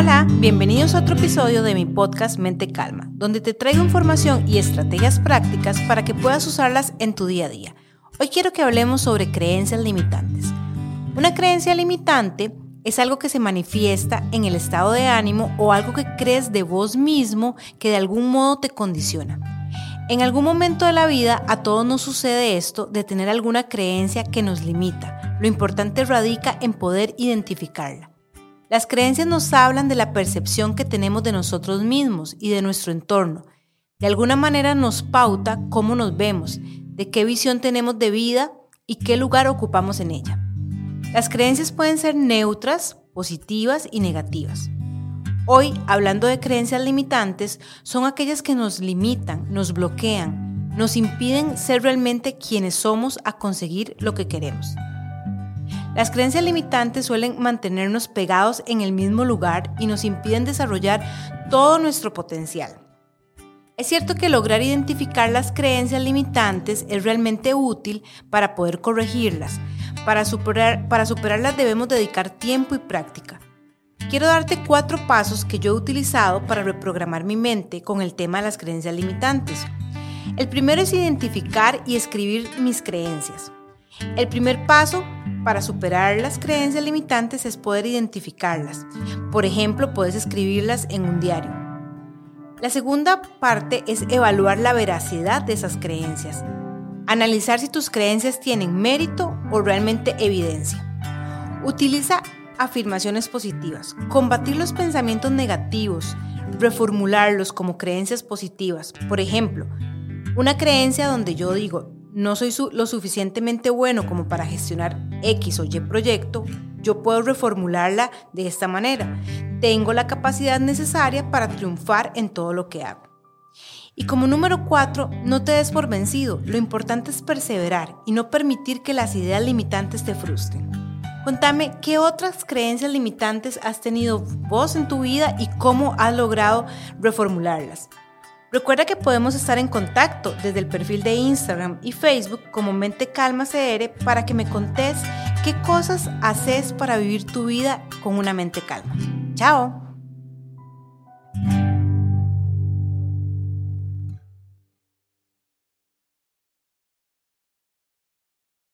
Bienvenidos a otro episodio de mi podcast Mente Calma, donde te traigo información y estrategias prácticas para que puedas usarlas en tu día a día. Hoy quiero que hablemos sobre creencias limitantes. Una creencia limitante es algo que se manifiesta en el estado de ánimo o algo que crees de vos mismo que de algún modo te condiciona. En algún momento de la vida a todos nos sucede esto de tener alguna creencia que nos limita. Lo importante radica en poder identificarla. Las creencias nos hablan de la percepción que tenemos de nosotros mismos y de nuestro entorno. De alguna manera nos pauta cómo nos vemos, de qué visión tenemos de vida y qué lugar ocupamos en ella. Las creencias pueden ser neutras, positivas y negativas. Hoy, hablando de creencias limitantes, son aquellas que nos limitan, nos bloquean, nos impiden ser realmente quienes somos a conseguir lo que queremos. Las creencias limitantes suelen mantenernos pegados en el mismo lugar y nos impiden desarrollar todo nuestro potencial. Es cierto que lograr identificar las creencias limitantes es realmente útil para poder corregirlas. Para, superar, para superarlas debemos dedicar tiempo y práctica. Quiero darte cuatro pasos que yo he utilizado para reprogramar mi mente con el tema de las creencias limitantes. El primero es identificar y escribir mis creencias. El primer paso para superar las creencias limitantes es poder identificarlas. Por ejemplo, puedes escribirlas en un diario. La segunda parte es evaluar la veracidad de esas creencias. Analizar si tus creencias tienen mérito o realmente evidencia. Utiliza afirmaciones positivas, combatir los pensamientos negativos, reformularlos como creencias positivas. Por ejemplo, una creencia donde yo digo, no soy lo suficientemente bueno como para gestionar X o Y proyecto, yo puedo reformularla de esta manera. Tengo la capacidad necesaria para triunfar en todo lo que hago. Y como número cuatro, no te des por vencido. Lo importante es perseverar y no permitir que las ideas limitantes te frustren. Contame qué otras creencias limitantes has tenido vos en tu vida y cómo has logrado reformularlas. Recuerda que podemos estar en contacto desde el perfil de Instagram y Facebook como Mente Calma CR para que me contés qué cosas haces para vivir tu vida con una mente calma. Chao.